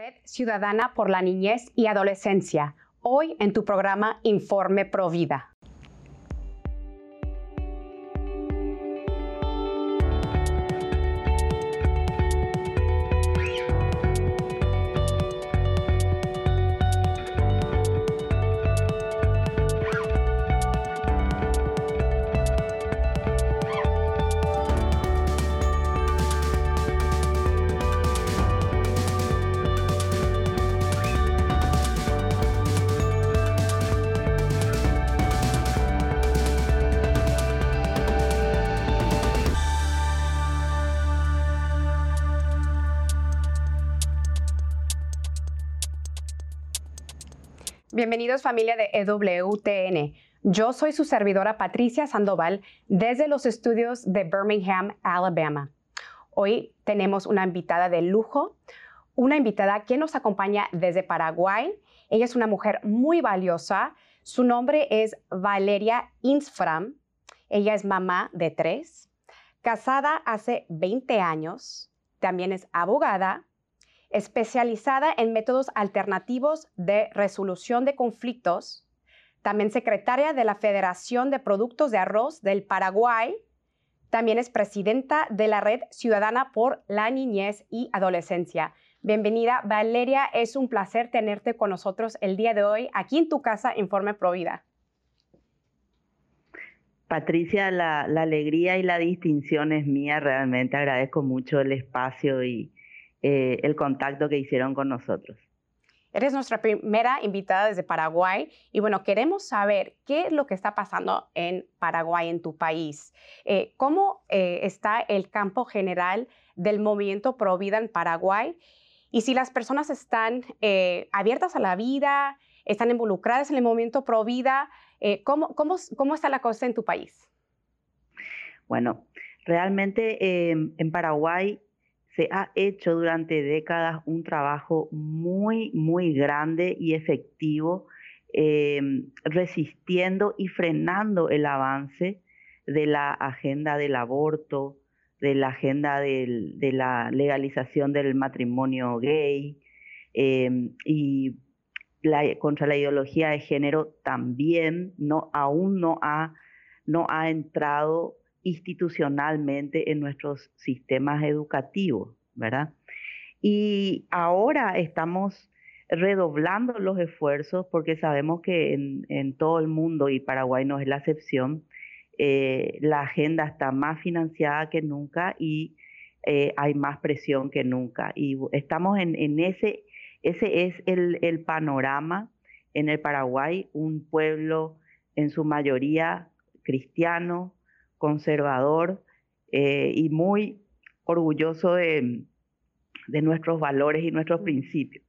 Red Ciudadana por la Niñez y Adolescencia, hoy en tu programa Informe Provida. Bienvenidos familia de EWTN. Yo soy su servidora Patricia Sandoval desde los estudios de Birmingham, Alabama. Hoy tenemos una invitada de lujo, una invitada que nos acompaña desde Paraguay. Ella es una mujer muy valiosa. Su nombre es Valeria Insfram. Ella es mamá de tres, casada hace 20 años, también es abogada, especializada en métodos alternativos de resolución de conflictos, también secretaria de la Federación de Productos de Arroz del Paraguay, también es presidenta de la Red Ciudadana por la Niñez y Adolescencia. Bienvenida, Valeria. Es un placer tenerte con nosotros el día de hoy aquí en tu casa Informe Provida. Patricia, la, la alegría y la distinción es mía. Realmente agradezco mucho el espacio y, eh, el contacto que hicieron con nosotros. Eres nuestra primera invitada desde Paraguay y bueno, queremos saber qué es lo que está pasando en Paraguay, en tu país. Eh, ¿Cómo eh, está el campo general del movimiento Pro Vida en Paraguay? Y si las personas están abiertas a la vida, están involucradas en el movimiento Pro Vida, ¿cómo, cómo, cómo está la cosa en tu país? Bueno, realmente en Paraguay se ha hecho durante décadas un trabajo muy, muy grande y efectivo, em, resistiendo y frenando el avance de la agenda del aborto, de la agenda de la legalización del matrimonio gay em, y contra la ideología de género también no, aún no ha, no ha entrado institucionalmente en nuestros sistemas educativos, ¿verdad? Y ahora estamos redoblando los esfuerzos porque sabemos que en, todo el mundo, y Paraguay no es la excepción, eh, la agenda está más financiada que nunca y eh, hay más presión que nunca. Y estamos en, ese, ese es el, el panorama en el Paraguay, un pueblo en su mayoría cristiano, conservador eh, y muy orgulloso de, nuestros valores y nuestros principios.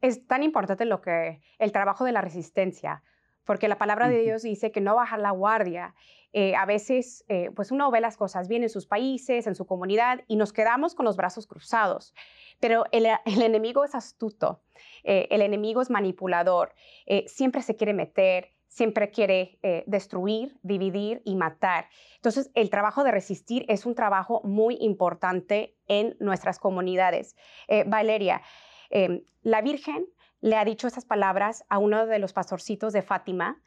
Es tan importante lo que el trabajo de la resistencia, porque la palabra de Dios dice que no bajar la guardia. Eh, a veces, eh, pues uno ve las cosas bien en sus países, en su comunidad, y nos quedamos con los brazos cruzados. Pero el, enemigo es astuto, el enemigo es manipulador, siempre se quiere meter, siempre quiere eh, destruir, dividir y matar. Entonces, el trabajo de resistir es un trabajo muy importante en nuestras comunidades. Eh, Valeria, em, la Virgen le ha dicho estas palabras a uno de los pastorcitos de Fátima,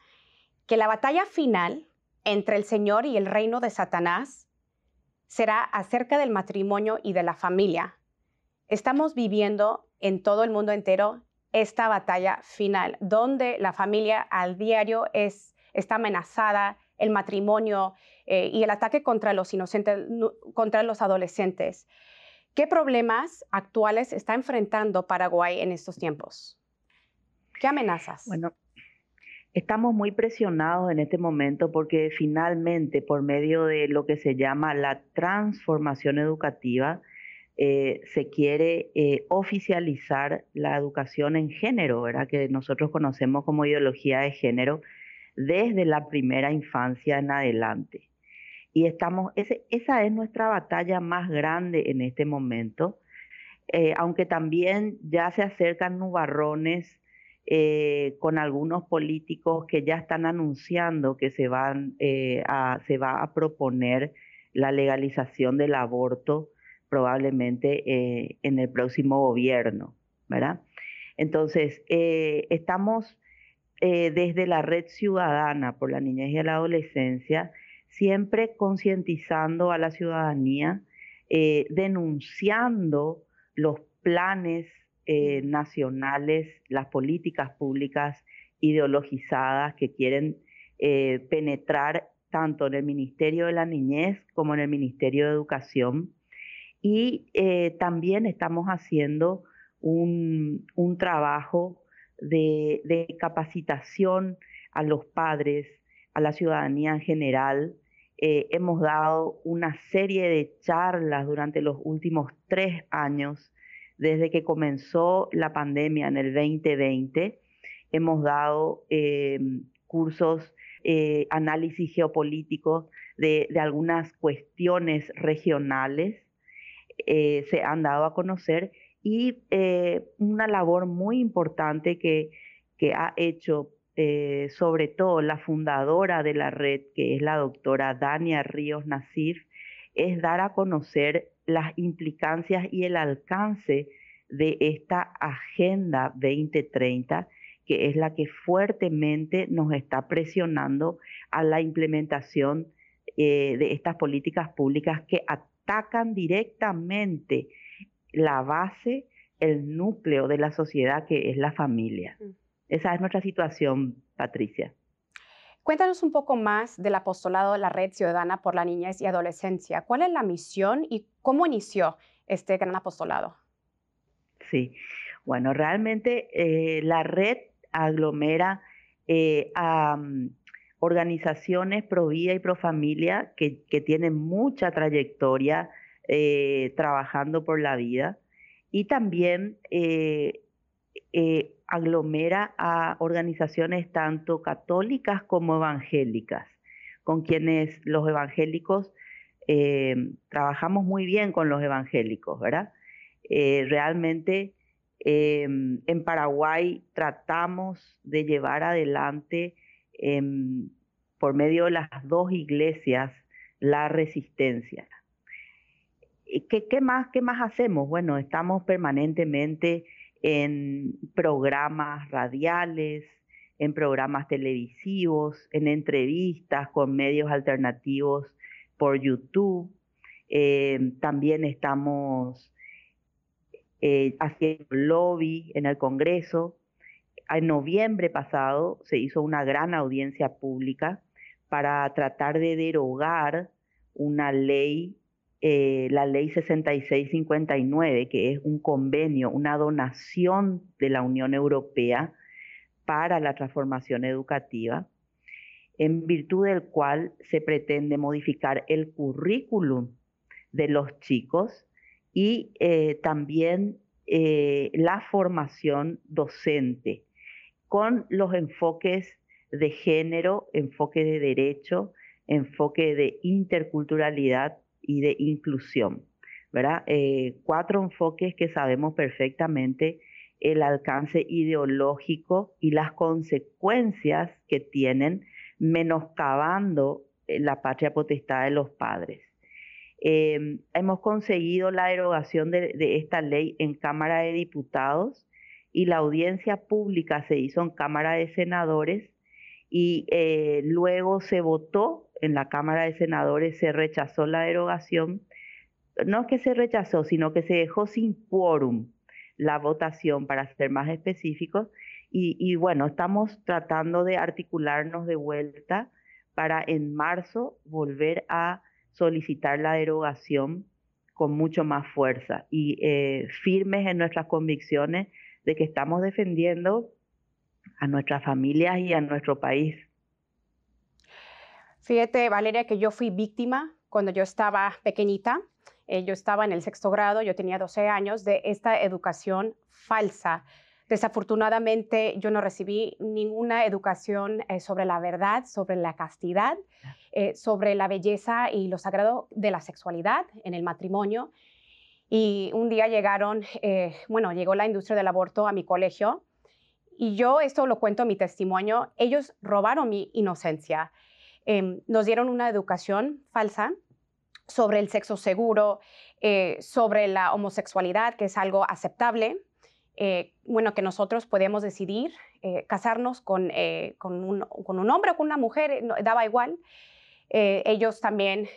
que la batalla final entre el Señor y el reino de Satanás será acerca del matrimonio y de la familia. Estamos viviendo en todo el mundo entero esta batalla final, donde la familia al diario es, está amenazada, el matrimonio eh, y el ataque contra los inocentes, contra los adolescentes. ¿Qué problemas actuales está enfrentando Paraguay en estos tiempos? ¿Qué amenazas? Bueno, estamos muy presionados en este momento porque finalmente, por medio de lo que se llama la transformación educativa, eh, se quiere eh, oficializar la educación en género, ¿verdad? que nosotros conocemos como ideología de género, desde la primera infancia en adelante. Y estamos, esa es nuestra batalla más grande en este momento, eh, aunque también ya se acercan nubarrones con algunos políticos que ya están anunciando que se, van, a, se va a proponer la legalización del aborto probablemente eh, en el próximo gobierno, ¿verdad? Entonces, eh, estamos eh, desde la red ciudadana por la niñez y la adolescencia, siempre concientizando a la ciudadanía, denunciando los planes nacionales, las políticas públicas ideologizadas que quieren penetrar tanto en el Ministerio de la Niñez como en el Ministerio de Educación y eh, también estamos haciendo un, trabajo de, capacitación a los padres, a la ciudadanía en general. Eh, hemos dado una serie de charlas durante los últimos tres años, desde que comenzó la pandemia en el 2020. Hemos dado eh, cursos, análisis geopolítico de algunas cuestiones regionales eh, se han dado a conocer y eh, una labor muy importante que, que ha hecho eh, sobre todo la fundadora de la red, que es la doctora Dania Ríos Nasif, es dar a conocer las implicancias y el alcance de esta Agenda 2030, que es la que fuertemente nos está presionando a la implementación de estas políticas públicas que atacan directamente la base, el núcleo de la sociedad que es la familia. Mm. Esa es nuestra situación, Patricia. Cuéntanos un poco más del apostolado de la Red Ciudadana por la Niñez y Adolescencia. ¿Cuál es la misión y cómo inició este gran apostolado? Sí, bueno, realmente eh, la red aglomera eh, a mm, organizaciones pro vida y pro familia que, tienen mucha trayectoria eh, trabajando por la vida y también eh, eh, aglomera a organizaciones tanto católicas como evangélicas, con quienes los evangélicos trabajamos muy bien con los evangélicos, ¿verdad? realmente en Paraguay tratamos de llevar adelante Em, por medio de las dos iglesias la resistencia. ¿Qué, ¿Qué, más, ¿Qué más hacemos? Bueno, estamos permanentemente en programas radiales, en programas televisivos, en entrevistas con medios alternativos por YouTube. Em, también estamos eh, haciendo lobby en el Congreso en noviembre pasado se hizo una gran audiencia pública para tratar de derogar una ley, eh, la ley 6659, que es un convenio, una donación de la Unión Europea para la transformación educativa, en virtud del cual se pretende modificar el currículum de los chicos y eh, también eh, la formación docente con los enfoques de género, enfoque de derecho, enfoque de interculturalidad y de inclusión. ¿verdad? Eh, cuatro enfoques que sabemos perfectamente el alcance ideológico y las consecuencias que tienen menoscabando eh, la patria potestad de los padres. Eh, hemos conseguido la derogación de, esta ley en Cámara de Diputados y la audiencia pública se hizo en Cámara de Senadores y eh, luego se votó en la Cámara de Senadores, se rechazó la derogación. No es que se rechazó, sino que se dejó sin quórum la votación, para ser más específicos. Y, bueno, estamos tratando de articularnos de vuelta para en marzo volver a solicitar la derogación con mucho más fuerza y eh, firmes en nuestras convicciones de que estamos defendiendo a nuestras familias y a nuestro país. Fíjate, Valeria, que yo fui víctima cuando yo estaba pequeñita. Eh, yo estaba en el sexto grado, yo tenía 12 años, de esta educación falsa. Desafortunadamente, yo no recibí ninguna educación eh, sobre la verdad, sobre la castidad, eh, sobre la belleza y lo sagrado de la sexualidad en el matrimonio. Y un día llegaron, eh, bueno, llegó la industria del aborto a mi colegio y yo esto lo cuento en mi testimonio, ellos robaron mi inocencia, em, nos dieron una educación falsa sobre el sexo seguro, eh, sobre la homosexualidad, que es algo aceptable, eh, bueno, que nosotros podemos decidir casarnos con, un, con, un, hombre o con una mujer, daba igual. ellos también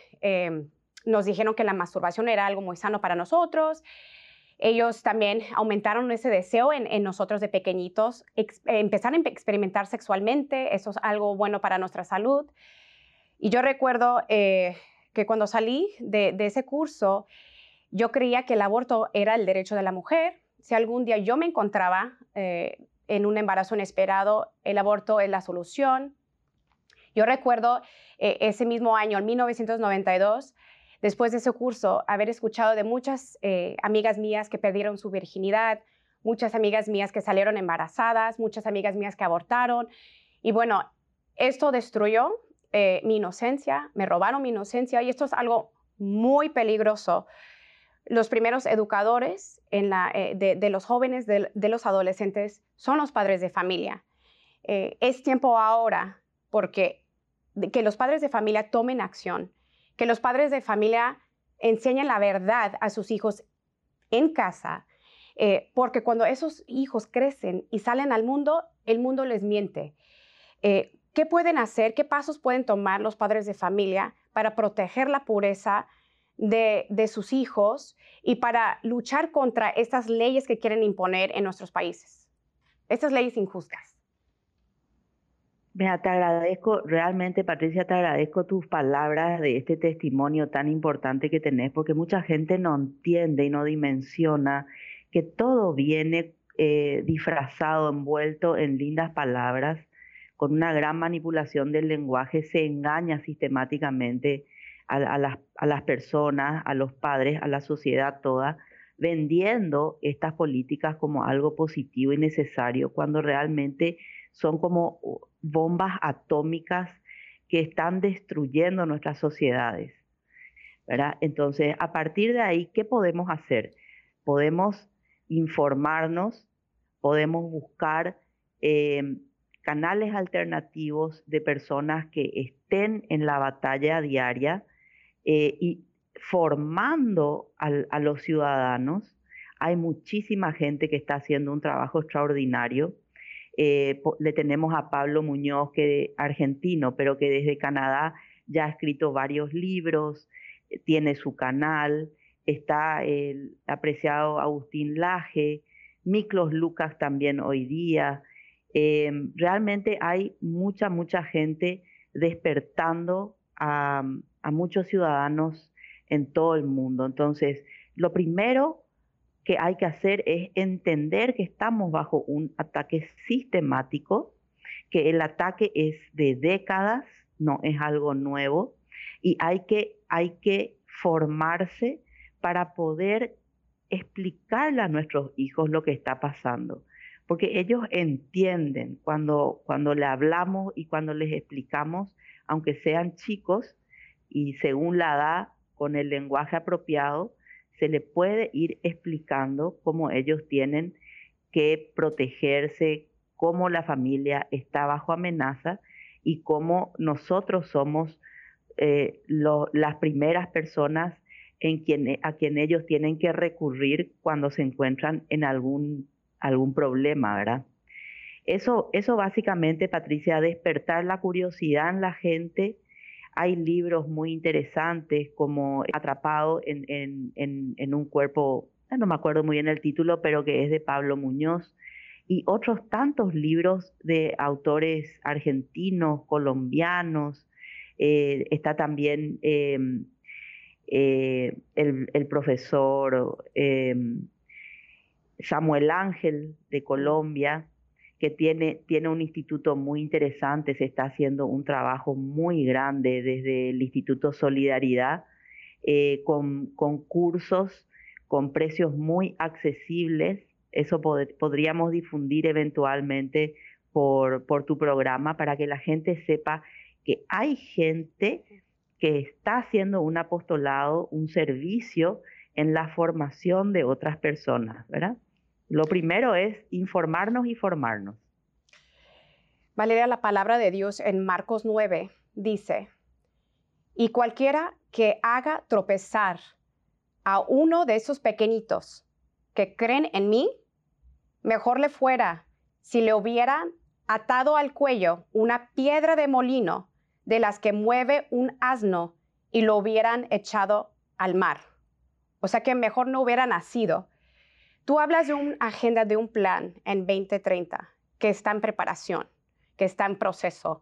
nos dijeron que la masturbación era algo muy sano para nosotros. Ellos también aumentaron ese deseo en, en nosotros de pequeñitos, empezaron a experimentar sexualmente, eso es algo bueno para nuestra salud. Y yo recuerdo que cuando salí de, ese curso, yo creía que el aborto era el derecho de la mujer. Si algún día yo me encontraba eh, en un embarazo inesperado, el aborto es la solución. Yo recuerdo eh, ese mismo año, en 1992, después de ese curso, haber escuchado de muchas eh, amigas mías que perdieron su virginidad, muchas amigas mías que salieron embarazadas, muchas amigas mías que abortaron. Y bueno, esto destruyó eh, mi inocencia, me robaron mi inocencia y esto es algo muy peligroso. Los primeros educadores eh, de, los jóvenes, de, los adolescentes, son los padres de familia. Es tiempo ahora porque que los padres de familia tomen acción, que los padres de familia enseñen la verdad a sus hijos en casa, porque cuando esos hijos crecen y salen al mundo, el mundo les miente. ¿Qué pueden hacer? ¿Qué pasos pueden tomar los padres de familia para proteger la pureza de, sus hijos y para luchar contra estas leyes que quieren imponer en nuestros países? Estas leyes injustas. Mira, te agradezco, realmente Patricia, te agradezco tus palabras de este testimonio tan importante que tenés, porque mucha gente no entiende y no dimensiona que todo viene eh, disfrazado, envuelto en lindas palabras con una gran manipulación del lenguaje, se engaña sistemáticamente a, las, personas, a los padres, a la sociedad toda, vendiendo estas políticas como algo positivo y necesario, cuando realmente son como bombas atómicas que están destruyendo nuestras sociedades. Entonces, a partir de ahí, ¿qué podemos hacer? Podemos informarnos, podemos buscar eh, canales alternativos de personas que estén en la batalla diaria eh, y formando a los ciudadanos. Hay muchísima gente que está haciendo un trabajo extraordinario. Eh, le tenemos a Pablo Muñoz, que argentino, pero que desde Canadá ya ha escrito varios libros, tiene su canal. Está el apreciado Agustín Laje, Miklos Lucas también hoy día. Em, realmente hay mucha, mucha gente despertando a, muchos ciudadanos en todo el mundo. Entonces, lo primero que hay que hacer es entender que estamos bajo un ataque sistemático, que el ataque es de décadas, no es algo nuevo, y hay que, hay que formarse para poder explicarle a nuestros hijos lo que está pasando. Porque ellos entienden cuando, cuando le hablamos y cuando les explicamos, aunque sean chicos y según la edad, con el lenguaje apropiado, se le puede ir explicando cómo ellos tienen que protegerse, cómo la familia está bajo amenaza y cómo nosotros somos eh, las primeras personas a quien ellos tienen que recurrir cuando se encuentran en algún algún problema, ¿verdad? Eso, eso básicamente, Patricia, despertar la curiosidad en la gente. Hay libros muy interesantes como Atrapado en, un cuerpo, no me acuerdo muy bien el título, pero que es de Pablo Muñoz, y otros tantos libros de autores argentinos, colombianos. Eh, está también em, eh, el, el, profesor em, Samuel Ángel de Colombia, que tiene, tiene un instituto muy interesante, se está haciendo un trabajo muy grande desde el Instituto Solidaridad, eh, con, cursos con precios muy accesibles. Eso podríamos difundir eventualmente por, por tu programa para que la gente sepa que hay gente que está haciendo un apostolado, un servicio en la formación de otras personas, ¿verdad? Lo primero es informarnos y formarnos. Valeria, la palabra de Dios en Marcos 9 dice, y cualquiera que haga tropezar a uno de esos pequeñitos que creen en mí, mejor le fuera si le hubieran atado al cuello una piedra de molino de las que mueve un asno y lo hubieran echado al mar. O sea que mejor no hubiera nacido. Tú hablas de una agenda, de un plan en 2030 que está en preparación, que está en proceso.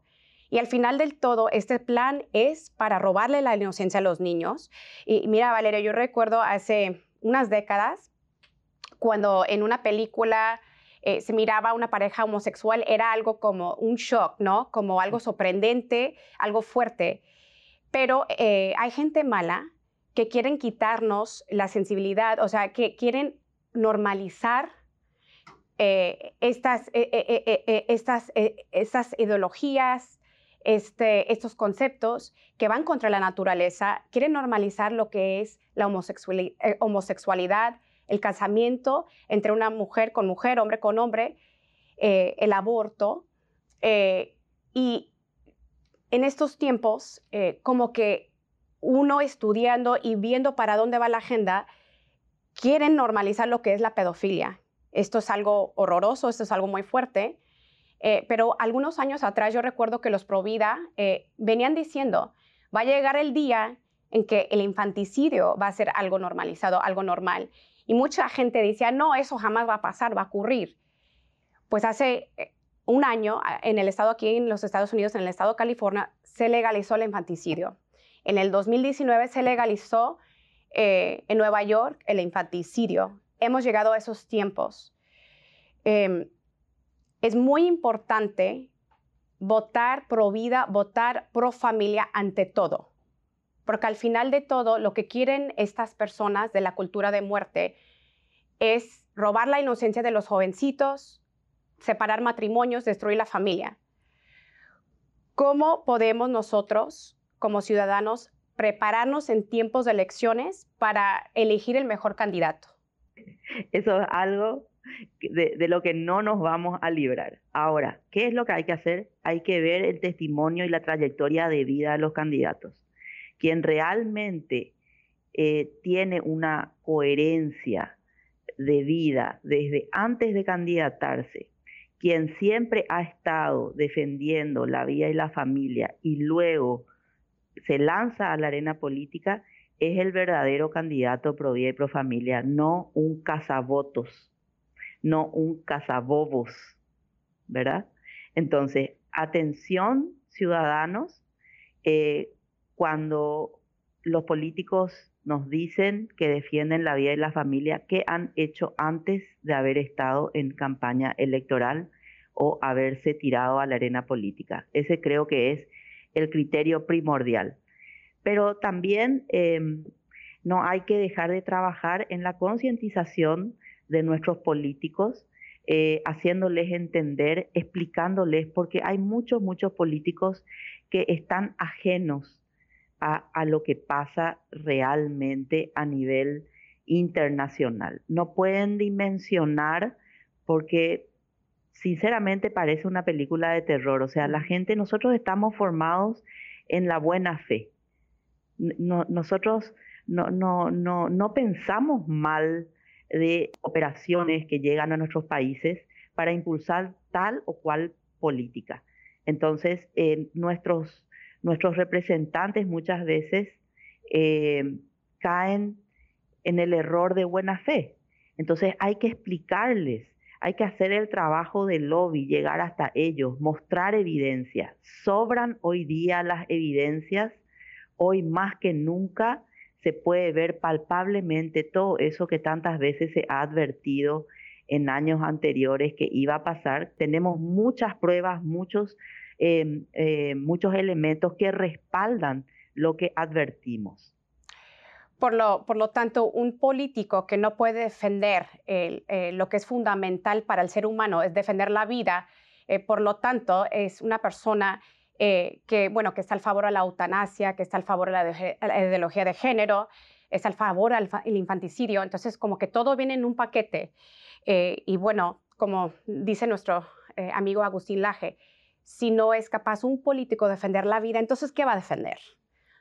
Y al final del todo, este plan es para robarle la inocencia a los niños. Y mira, Valeria, yo recuerdo hace unas décadas, cuando en una película eh, se miraba a una pareja homosexual, era algo como un shock, ¿no? Como algo sorprendente, algo fuerte. Pero eh, hay gente mala que quieren quitarnos la sensibilidad, o sea, que quieren normalizar eh, estas, estas, estas ideologías, este, estos conceptos que van contra la naturaleza, quieren normalizar lo que es la homosexualidad, el casamiento entre una mujer con mujer, hombre con hombre, eh, el aborto. Eh, y en estos tiempos, eh, como que uno estudiando y viendo para dónde va la agenda, quieren normalizar lo que es la pedofilia. Esto es algo horroroso, esto es algo muy fuerte. pero algunos años atrás yo recuerdo que los Provida venían diciendo, va a llegar el día en que el infanticidio va a ser algo normalizado, algo normal. Y mucha gente decía, no, eso jamás va a pasar, va a ocurrir. Pues hace eh, un año, en el estado aquí en los Estados Unidos, en el estado de California, se legalizó el infanticidio. En el 2019 se legalizó eh, en Nueva York el infanticidio. Hemos llegado a esos tiempos. Em, es muy importante votar pro vida, votar pro familia ante todo porque al final de todo lo que quieren estas personas de la cultura de muerte es robar la inocencia de los jovencitos, separar matrimonios, destruir la familia. ¿Cómo podemos nosotros, como ciudadanos, prepararnos en tiempos de elecciones para elegir el mejor candidato? Eso es algo de, lo que no nos vamos a librar. Ahora, ¿qué es lo que hay que hacer? Hay que ver el testimonio y la trayectoria de vida de los candidatos quien realmente eh, tiene una coherencia de vida desde antes de candidatarse, quien siempre ha estado defendiendo la vida y la familia y luego se lanza a la arena política, es el verdadero candidato pro vida y pro familia, no un cazavotos, no un cazabobos, ¿verdad? Entonces, atención ciudadanos, eh, cuando los políticos nos dicen que defienden la vida y la familia, ¿qué han hecho antes de haber estado en campaña electoral o haberse tirado a la arena política? Ese creo que es el criterio primordial. Pero también em, no hay que dejar de trabajar en la concientización de nuestros políticos, eh, haciéndoles entender, explicándoles, porque hay muchos, muchos políticos que están ajenos a, lo que pasa realmente a nivel internacional. No pueden dimensionar porque sinceramente parece una película de terror. O sea, la gente, nosotros estamos formados en la buena fe. nosotros no, no, no, no pensamos mal de operaciones que llegan a nuestros países para impulsar tal o cual política. Entonces, nuestros nuestros representantes muchas veces eh, caen en el error de buena fe. Entonces hay que explicarles, hay que hacer el trabajo del lobby, llegar hasta ellos, mostrar evidencia. Sobran hoy día las evidencias, hoy más que nunca se puede ver palpablemente todo eso que tantas veces se ha advertido en años anteriores que iba a pasar. Tenemos muchas pruebas, muchos Em, eh, muchos elementos que respaldan lo que advertimos. Por lo, tanto, un político que no puede defender eh, lo que es fundamental para el ser humano, es defender la vida, eh, por lo tanto, es una persona que, bueno, que está al favor de la eutanasia, que está al favor de la, ideología de género, está al favor del infanticidio. Entonces, como que todo viene en un paquete. y bueno, como dice nuestro amigo Agustín Laje, si no es capaz un político de defender la vida, entonces, ¿qué va a defender?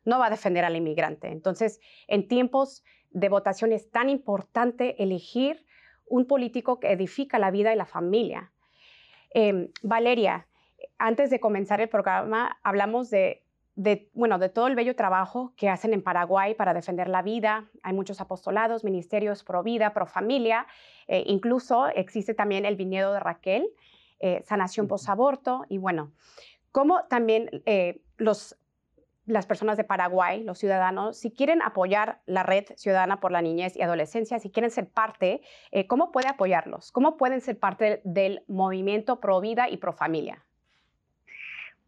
No va a defender al inmigrante. Entonces, en tiempos de votación es tan importante elegir un político que edifica la vida y la familia. Em, Valeria, antes de comenzar el programa hablamos de, bueno, de todo el bello trabajo que hacen en Paraguay para defender la vida. Hay muchos apostolados, ministerios pro vida, pro familia. Eh, incluso existe también el viñedo de Raquel, eh, sanación post-aborto. Y bueno, como también eh, los las personas de Paraguay, los ciudadanos, si quieren apoyar la red ciudadana por la niñez y adolescencia, si quieren ser parte, eh, ¿cómo puede apoyarlos? ¿Cómo pueden ser parte del movimiento pro vida y pro familia?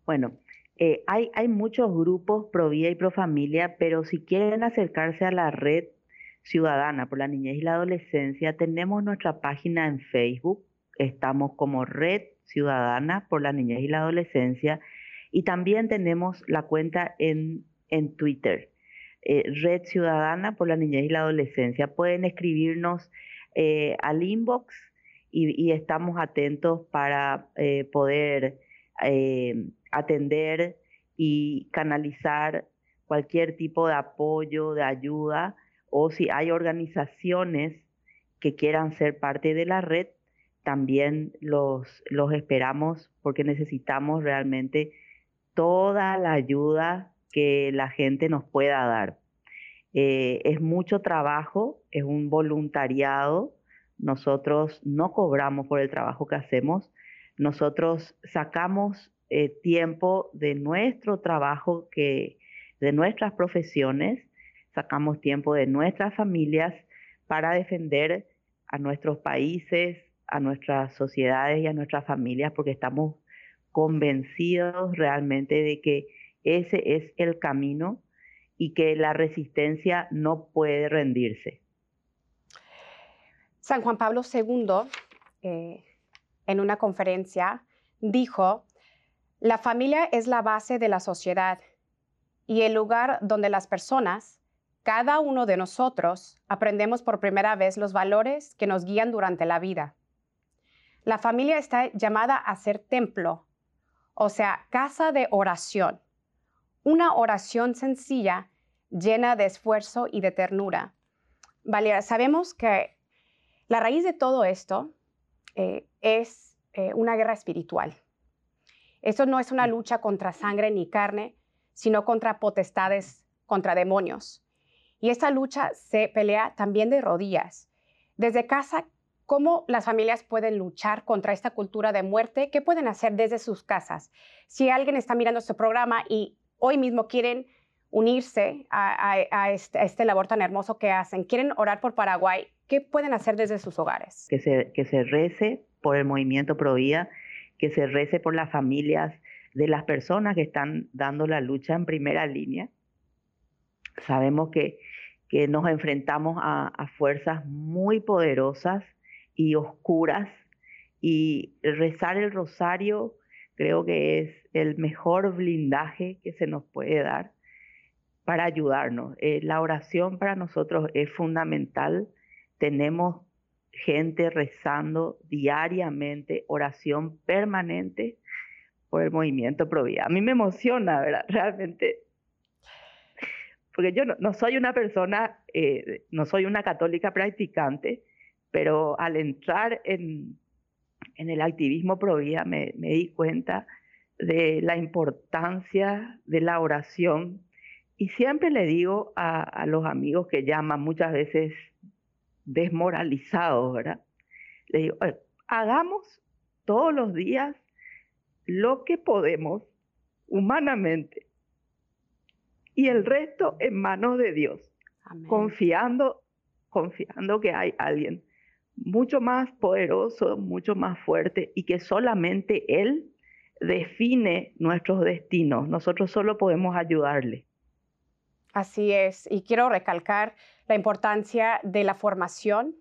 Bueno, eh, hay, hay muchos grupos pro vida y pro familia, pero si quieren acercarse a la red ciudadana por la niñez y la adolescencia, tenemos nuestra página en Facebook, estamos como Red Ciudadana por la Niñez y la Adolescencia y también tenemos la cuenta en, en Twitter, eh, Red Ciudadana por la Niñez y la Adolescencia. Pueden escribirnos eh, al inbox y, estamos atentos para eh, poder atender y canalizar cualquier tipo de apoyo, de ayuda, o si hay organizaciones que quieran ser parte de la red, también los, los esperamos porque necesitamos realmente toda la ayuda que la gente nos pueda dar. Eh, es mucho trabajo, es un voluntariado. Nosotros no cobramos por el trabajo que hacemos. Nosotros sacamos eh, tiempo de nuestro trabajo, que, de nuestras profesiones, sacamos tiempo de nuestras familias para defender a nuestros países, a nuestras sociedades y a nuestras familias, porque estamos convencidos realmente de que ese es el camino y que la resistencia no puede rendirse. San Juan Pablo II, eh, en una conferencia, dijo, la familia es la base de la sociedad y el lugar donde las personas, cada uno de nosotros, aprendemos por primera vez los valores que nos guían durante la vida. La familia está llamada a ser templo o sea, casa de oración. Una oración sencilla, llena de esfuerzo y de ternura. Valeria, sabemos que la raíz de todo esto eh, es eh, una guerra espiritual. Esto no es una lucha contra sangre ni carne, sino contra potestades, contra demonios. Y esta lucha se pelea también de rodillas. Desde casa ¿Cómo las familias pueden luchar contra esta cultura de muerte? ¿Qué pueden hacer desde sus casas? Si alguien está mirando este programa y hoy mismo quieren unirse a, este, este, labor tan hermoso que hacen, quieren orar por Paraguay, ¿qué pueden hacer desde sus hogares? Que se, que se rece por el movimiento Provida, que se rece por las familias de las personas que están dando la lucha en primera línea. Sabemos que, que nos enfrentamos a, a fuerzas muy poderosas y oscuras y rezar el rosario creo que es el mejor blindaje que se nos puede dar para ayudarnos. Eh, la oración para nosotros es fundamental. Tenemos gente rezando diariamente, oración permanente por el movimiento Provida. A mí me emociona, ¿verdad? Realmente. Porque yo no, soy una persona, eh, no soy una católica practicante, pero al entrar en, el activismo pro vida me, di cuenta de la importancia de la oración y siempre le digo a, los amigos que llaman muchas veces desmoralizados, ¿verdad? Le digo, hagamos todos los días lo que podemos humanamente y el resto en manos de Dios, confiando confiando que hay alguien mucho más poderoso, mucho más fuerte y que solamente Él define nuestros destinos. Nosotros solo podemos ayudarle. Así es. Y quiero recalcar la importancia de la formación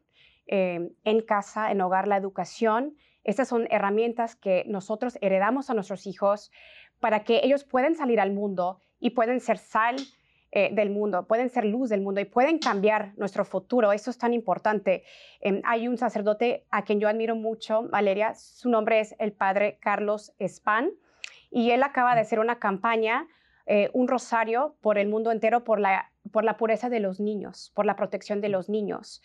eh, en casa, en hogar, la educación. Estas son herramientas que nosotros heredamos a nuestros hijos para que ellos puedan salir al mundo y pueden ser sal eh, del mundo, pueden ser luz del mundo y pueden cambiar nuestro futuro. Eso es tan importante. Em, hay un sacerdote a quien yo admiro mucho, Valeria, su nombre es el padre Carlos Span, y él acaba de hacer una campaña, eh, un rosario por el mundo entero por la por la pureza de los niños, por la protección de los niños.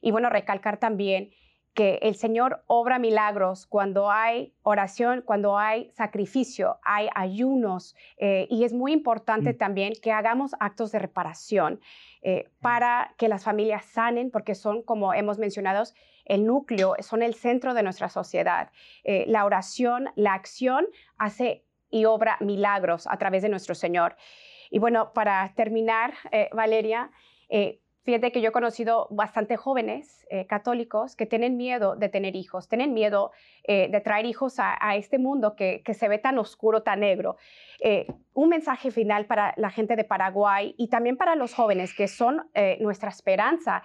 Y bueno, recalcar también que el Señor obra milagros cuando hay oración, cuando hay sacrificio, hay ayunos. Eh, y es muy importante mm. también que hagamos actos de reparación eh, para que las familias sanen, porque son, como hemos mencionado, el núcleo, son el centro de nuestra sociedad. Eh, la oración, la acción hace y obra milagros a través de nuestro Señor. Y bueno, para terminar, Valeria, Fíjate que yo he conocido bastante jóvenes eh, católicos que tienen miedo de tener hijos, tienen miedo eh, de traer hijos a, este mundo que, se ve tan oscuro, tan negro. Eh, un mensaje final para la gente de Paraguay y también para los jóvenes que son nuestra esperanza.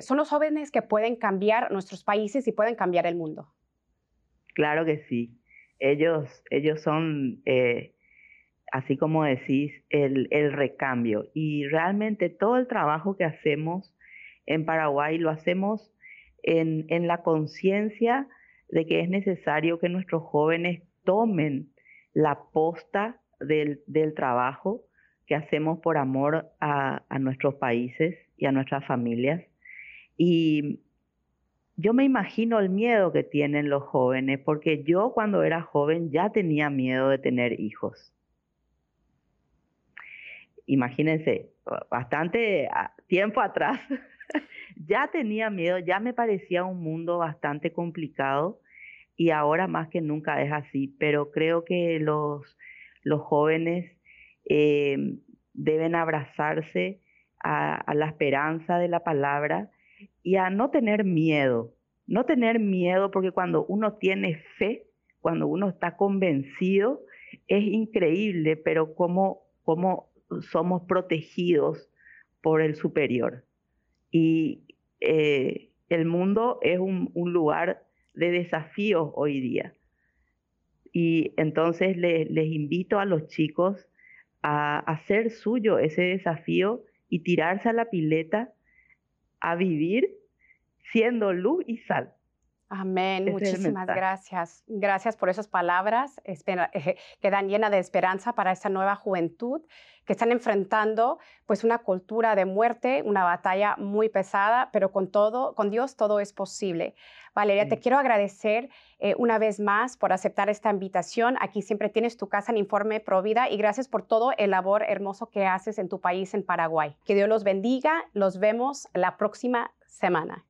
son los jóvenes que pueden cambiar nuestros países y pueden cambiar el mundo. Claro que sí. Ellos, ellos son así como decís, el, recambio. Y realmente todo el trabajo que hacemos en Paraguay lo hacemos en, la conciencia de que es necesario que nuestros jóvenes tomen la posta del, trabajo que hacemos por amor a, a, nuestros países y a nuestras familias. Y yo me imagino el miedo que tienen los jóvenes, porque yo cuando era joven ya tenía miedo de tener hijos imagínense, bastante tiempo atrás, ya tenía miedo, ya me parecía un mundo bastante complicado y ahora más que nunca es así, pero creo que los, los jóvenes eh, deben abrazarse a, la esperanza de la palabra y a no tener miedo, no tener miedo porque cuando uno tiene fe, cuando uno está convencido, es increíble, pero como, como somos protegidos por el superior. Y eh, el mundo es un, lugar de desafíos hoy día. Y entonces les invito a los chicos a hacer suyo ese desafío y tirarse a la pileta a vivir siendo luz y sal. Amén. Muchísimas gracias. Gracias por esas palabras que dan llena de esperanza para esta nueva juventud que están enfrentando pues una cultura de muerte, una batalla muy pesada, pero con todo, con Dios todo es posible. Valeria, te quiero agradecer eh, una vez más por aceptar esta invitación. Aquí siempre tienes tu casa en Informe Provida y gracias por todo el labor hermoso que haces en tu país, en Paraguay. Que Dios los bendiga. Los vemos la próxima semana.